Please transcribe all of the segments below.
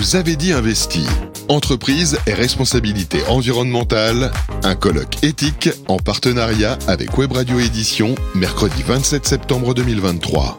vous avez dit investi. Entreprise et responsabilité environnementale, un colloque éthique en partenariat avec Web Radio Édition, mercredi 27 septembre 2023.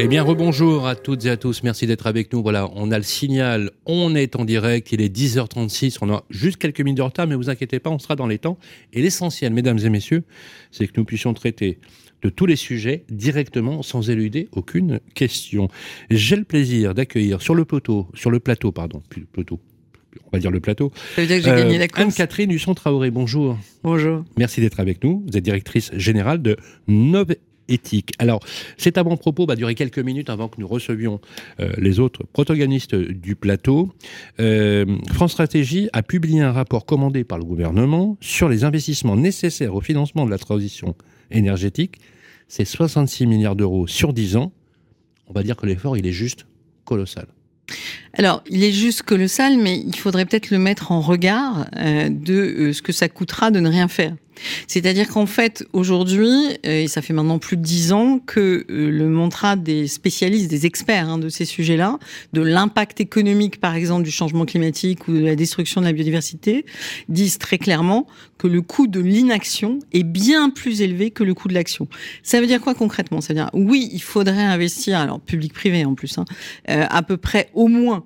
Eh bien, rebonjour à toutes et à tous. Merci d'être avec nous. Voilà, on a le signal. On est en direct. Il est 10h36. On a juste quelques minutes de retard, mais vous inquiétez pas, on sera dans les temps. Et l'essentiel, mesdames et messieurs, c'est que nous puissions traiter de tous les sujets directement sans éluder aucune question. J'ai le plaisir d'accueillir sur le plateau, sur le plateau, pardon, plus le plateau, on va dire le plateau. Ça veut dire que j'ai gagné la course. Anne-Catherine Husson-Traoré, bonjour. Bonjour. Merci d'être avec nous. Vous êtes directrice générale de Nove éthique. Alors, cet avant-propos va durer quelques minutes avant que nous recevions euh, les autres protagonistes du plateau. Euh, France Stratégie a publié un rapport commandé par le gouvernement sur les investissements nécessaires au financement de la transition énergétique. C'est 66 milliards d'euros sur 10 ans. On va dire que l'effort, il est juste colossal. Alors, il est juste colossal, mais il faudrait peut-être le mettre en regard euh, de ce que ça coûtera de ne rien faire. C'est-à-dire qu'en fait, aujourd'hui, euh, et ça fait maintenant plus de dix ans, que euh, le mantra des spécialistes, des experts hein, de ces sujets-là, de l'impact économique, par exemple, du changement climatique ou de la destruction de la biodiversité, disent très clairement que le coût de l'inaction est bien plus élevé que le coût de l'action. Ça veut dire quoi concrètement? Ça veut dire, oui, il faudrait investir, alors public-privé en plus, hein, euh, à peu près au moins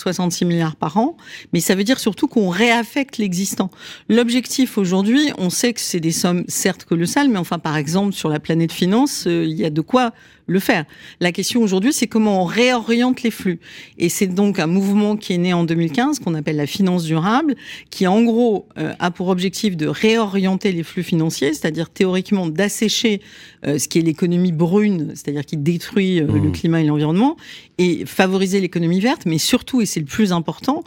66 milliards par an, mais ça veut dire surtout qu'on réaffecte l'existant. L'objectif aujourd'hui, on sait que c'est des sommes certes colossales, mais enfin par exemple sur la planète finance, euh, il y a de quoi le faire. La question aujourd'hui, c'est comment on réoriente les flux. Et c'est donc un mouvement qui est né en 2015, qu'on appelle la finance durable, qui en gros euh, a pour objectif de réorienter les flux financiers, c'est-à-dire théoriquement d'assécher euh, ce qui est l'économie brune, c'est-à-dire qui détruit le mmh. climat et l'environnement, et favoriser l'économie verte, mais surtout, et c'est le plus important,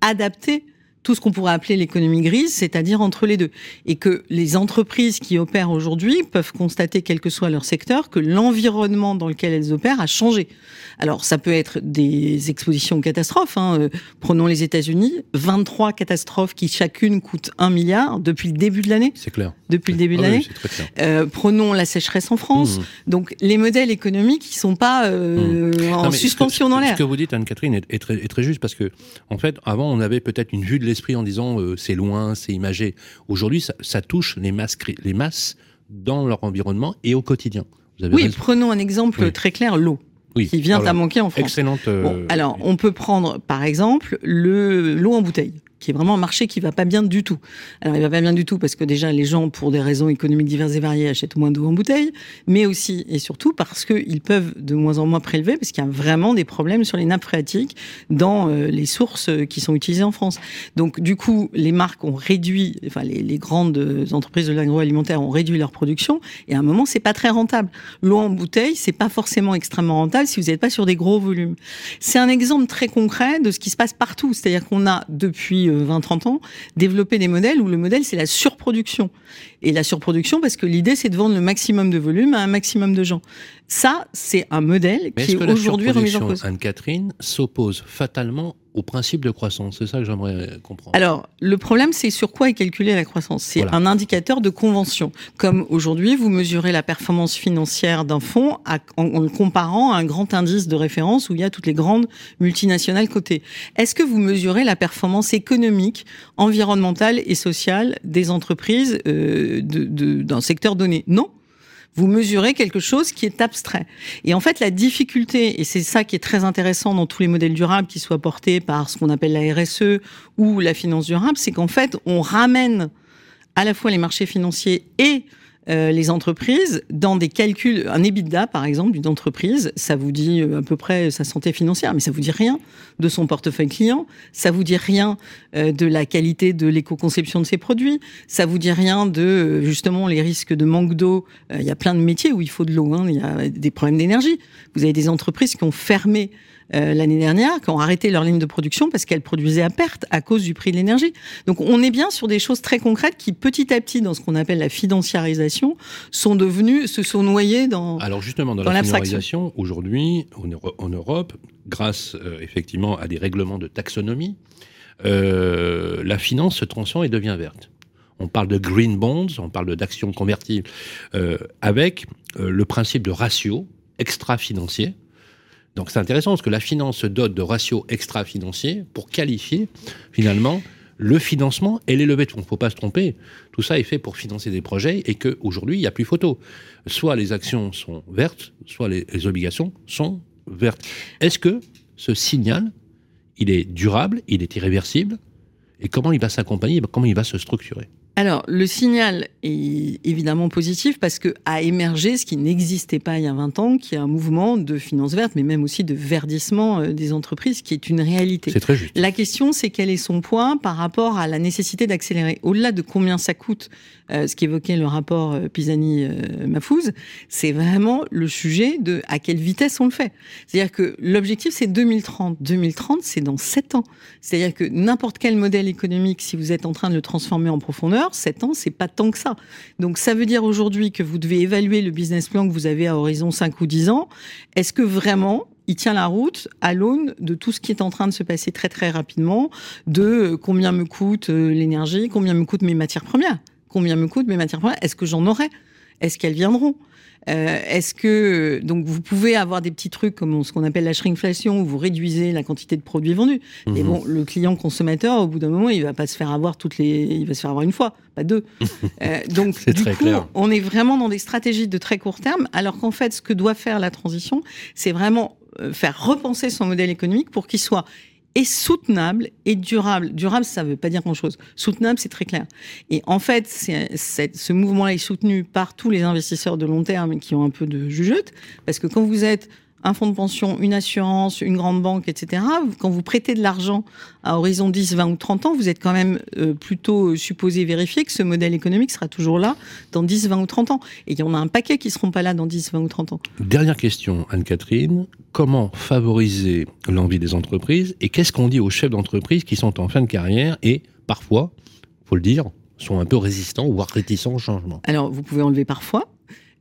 adapter tout ce qu'on pourrait appeler l'économie grise, c'est-à-dire entre les deux. Et que les entreprises qui opèrent aujourd'hui peuvent constater, quel que soit leur secteur, que l'environnement dans lequel elles opèrent a changé. Alors, ça peut être des expositions aux catastrophes. Hein. Euh, prenons les États-Unis, 23 catastrophes qui chacune coûtent 1 milliard depuis le début de l'année. C'est clair. Depuis le début de ah l'année. euh, prenons la sécheresse en France. Mmh. Donc, les modèles économiques, ils sont pas euh, mmh. en suspension dans l'air. Ce que vous dites, Anne-Catherine, est, très, est, très, juste parce que, en fait, avant, on avait peut-être une vue de en disant euh, c'est loin, c'est imagé. Aujourd'hui, ça, touche les masses, les masses dans leur environnement et au quotidien. oui, prenons un exemple très clair, l'eau. qui vient à manquer en France. Excellente. Euh, alors, on peut prendre, par exemple, l'eau en bouteille qui est vraiment un marché qui va pas bien du tout. Alors il va pas bien du tout parce que déjà les gens, pour des raisons économiques diverses et variées, achètent moins d'eau en bouteille, mais aussi et surtout parce qu'ils peuvent de moins en moins prélever parce qu'il y a vraiment des problèmes sur les nappes phréatiques dans euh, les sources qui sont utilisées en France. Donc du coup, les marques ont réduit, enfin les, les grandes entreprises de l'agroalimentaire ont réduit leur production et à un moment c'est pas très rentable. L'eau en bouteille, c'est pas forcément extrêmement rentable si vous n'êtes pas sur des gros volumes. C'est un exemple très concret de ce qui se passe partout, c'est-à-dire qu'on a depuis 20-30 ans, développer des modèles où le modèle, c'est la surproduction. Et la surproduction, parce que l'idée, c'est de vendre le maximum de volume à un maximum de gens. Ça, c'est un modèle qui est, aujourd'hui remis en cause. Anne-Catherine s'oppose fatalement au principe de croissance. C'est ça que j'aimerais comprendre. Alors, le problème, c'est sur quoi est calculée la croissance. C'est un indicateur de convention. Comme aujourd'hui, vous mesurez la performance financière d'un fonds en, le comparant à un grand indice de référence où il y a toutes les grandes multinationales cotées. Est-ce que vous mesurez la performance économique, environnementale et sociale des entreprises euh, d'un secteur donné? Non vous mesurez quelque chose qui est abstrait. Et en fait, la difficulté, et c'est ça qui est très intéressant dans tous les modèles durables qui soient portés par ce qu'on appelle la RSE ou la finance durable, c'est qu'en fait, on ramène à la fois les marchés financiers et euh, les entreprises dans des calculs, un EBITDA par exemple d'une entreprise, ça vous dit euh, à peu près sa santé financière, mais ça vous dit rien de son portefeuille client, ça vous dit rien euh, de la qualité de l'éco-conception de ses produits, ça vous dit rien de justement les risques de manque d'eau. Il y a plein de métiers où il faut de l'eau, hein. il y a des problèmes d'énergie. Vous avez des entreprises qui ont fermé euh, l'année dernière, qui ont arrêté leur ligne de production parce qu'elles produisaient à perte à cause du prix de l'énergie. Donc on est bien sur des choses très concrètes qui, petit à petit, dans ce qu'on appelle la financiarisation, sont devenues, se sont noyées dans Alors justement, dans, la financiarisation, aujourd'hui, en Europe, grâce euh, effectivement à des règlements de taxonomie, euh, la finance se transforme et devient verte. On parle de green bonds, on parle d'actions convertibles, avec le principe de ratio extra-financier Donc c'est intéressant parce que la finance se dote de ratios extra-financiers pour qualifier finalement le financement et les levées de. Il ne faut pas se tromper. Tout ça est fait pour financer des projets et qu'aujourd'hui, il n'y a plus photo. Soit les actions sont vertes, soit les, les obligations sont vertes. Est-ce que ce signal, il est durable, il est irréversible? Et comment il va s'accompagner, comment il va se structurer? Alors, le signal est évidemment positif parce que a émergé ce qui n'existait pas il y a 20 ans, qui est un mouvement de finance verte, mais même aussi de verdissement euh, des entreprises, qui est une réalité. C'est très juste. La question, c'est quel est son point par rapport à la nécessité d'accélérer. Au-delà de combien ça coûte, euh, ce qu'évoquait le rapport euh, Pisani-Mafouz, c'est vraiment le sujet de à quelle vitesse on le fait. C'est-à-dire que l'objectif, c'est 2030. 2030, c'est dans 7 ans. C'est-à-dire que n'importe quel modèle économique, si vous êtes en train de le transformer en profondeur, 7 ans, c'est pas tant que ça. Donc ça veut dire aujourd'hui que vous devez évaluer le business plan que vous avez à horizon 5 ou 10 ans. Est-ce que vraiment il tient la route à l'aune de tout ce qui est en train de se passer très très rapidement, de euh, combien me coûte euh, l'énergie, combien me coûtent mes matières premières, combien me coûtent mes matières premières, est-ce que j'en aurai, est-ce qu'elles viendront? Euh, Est-ce que donc vous pouvez avoir des petits trucs comme ce qu'on appelle la shrinkflation où vous réduisez la quantité de produits vendus. Mais mhm. bon, le client consommateur, au bout d'un moment, il va pas se faire avoir toutes les, il va se faire avoir une fois, pas deux. euh, donc du coup, clair. on est vraiment dans des stratégies de très court terme, alors qu'en fait, ce que doit faire la transition, c'est vraiment euh, faire repenser son modèle économique pour qu'il soit est soutenable et durable. Durable, ça ne veut pas dire grand-chose. Soutenable, c'est très clair. Et en fait, ce mouvement-là est soutenu par tous les investisseurs de long terme qui ont un peu de jugeote, parce que quand vous êtes un fonds de pension, une assurance, une grande banque, etc., quand vous prêtez de l'argent à horizon 10, 20 ou 30 ans, vous êtes quand même euh, plutôt supposé vérifier que ce modèle économique sera toujours là dans 10, 20 ou 30 ans. Et il y en a un paquet qui ne seront pas là dans 10, 20 ou 30 ans. Dernière question, Anne-Catherine. Comment favoriser l'envie des entreprises et qu'est-ce qu'on dit aux chefs d'entreprise qui sont en fin de carrière et parfois, faut le dire, sont un peu résistants, voire réticents au changement? Alors, vous pouvez enlever parfois,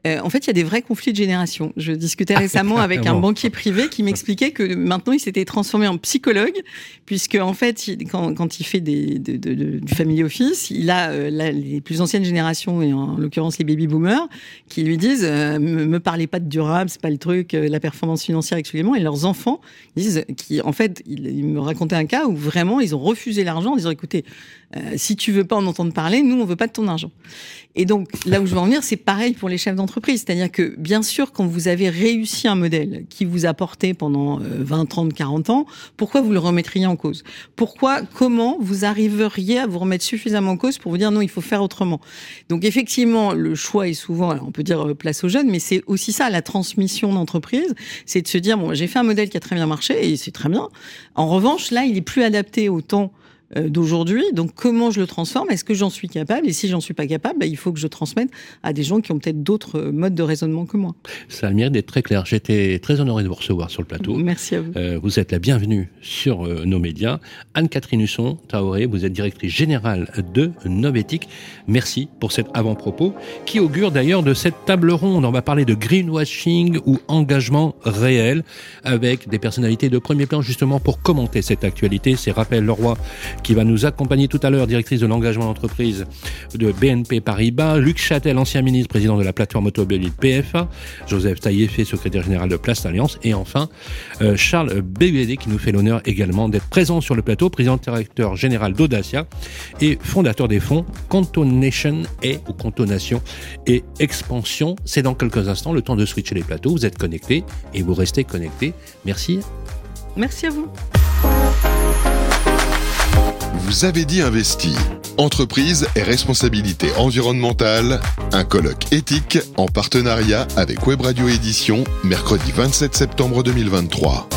euh, en fait, il y a des vrais conflits de génération. Je discutais récemment avec un banquier privé qui m'expliquait que maintenant, il s'était transformé en psychologue, puisque en fait, il, quand, quand, il fait des, de, de, de, du family office, il a euh, la, les plus anciennes générations, et en l'occurrence les baby boomers, qui lui disent euh, me, me, parlez pas de durable, c'est pas le truc, la performance financière exclusivement, et leurs enfants disent, qui en fait, il, il, me racontait un cas où vraiment ils ont refusé l'argent en disant écoutez, si tu veux pas en entendre parler, nous on veut pas de ton argent. Et donc là où je veux en venir, c'est pareil pour les chefs d'entreprise. C'est-à-dire que bien sûr, quand vous avez réussi un modèle qui vous a porté pendant 20, 30, 40 ans, pourquoi vous le remettriez en cause? Pourquoi, comment vous arriveriez à vous remettre suffisamment en cause pour vous dire non, il faut faire autrement? Donc effectivement, le choix est souvent, alors on peut dire euh, place aux jeunes, mais c'est aussi ça, la transmission d'entreprise, c'est de se dire bon, j'ai fait un modèle qui a très bien marché et c'est très bien. En revanche, là, il est plus adapté au temps euh, d'aujourd'hui. Donc, comment je le transforme? Est-ce que j'en suis capable? Et si j'en suis pas capable, bah, il faut que je transmette à des gens qui ont peut-être d'autres euh, modes de raisonnement que moi. Ça a le mérite d'être très clair. J'étais très honoré de vous recevoir sur le plateau. Merci à vous. Euh, vous êtes la bienvenue sur euh, nos médias. Anne-Catherine Husson, Taoré, vous êtes directrice générale de Novétique. Merci pour cet avant-propos qui augure d'ailleurs de cette table ronde. On va parler de greenwashing ou engagement réel avec des personnalités de premier plan justement pour commenter cette actualité. C'est Raphaël Leroy qui va nous accompagner tout à l'heure, directrice de l'engagement d'entreprise de BNP Paribas, Luc Châtel, ancien ministre, président de la plateforme automobile PFA, Joseph Taillefer, secrétaire général de Place Alliance, et enfin euh, Charles BBD qui nous fait l'honneur également d'être présent sur le plateau, président directeur général d'Audacia et fondateur des fonds Cantonation et ou Cantonation et Expansion. C'est dans quelques instants le temps de switcher les plateaux. Vous êtes connectés et vous restez connectés. Merci. Merci à vous. Vous avez dit investi. Entreprise et responsabilité environnementale, un colloque éthique en partenariat avec Web Radio Édition, mercredi 27 septembre 2023.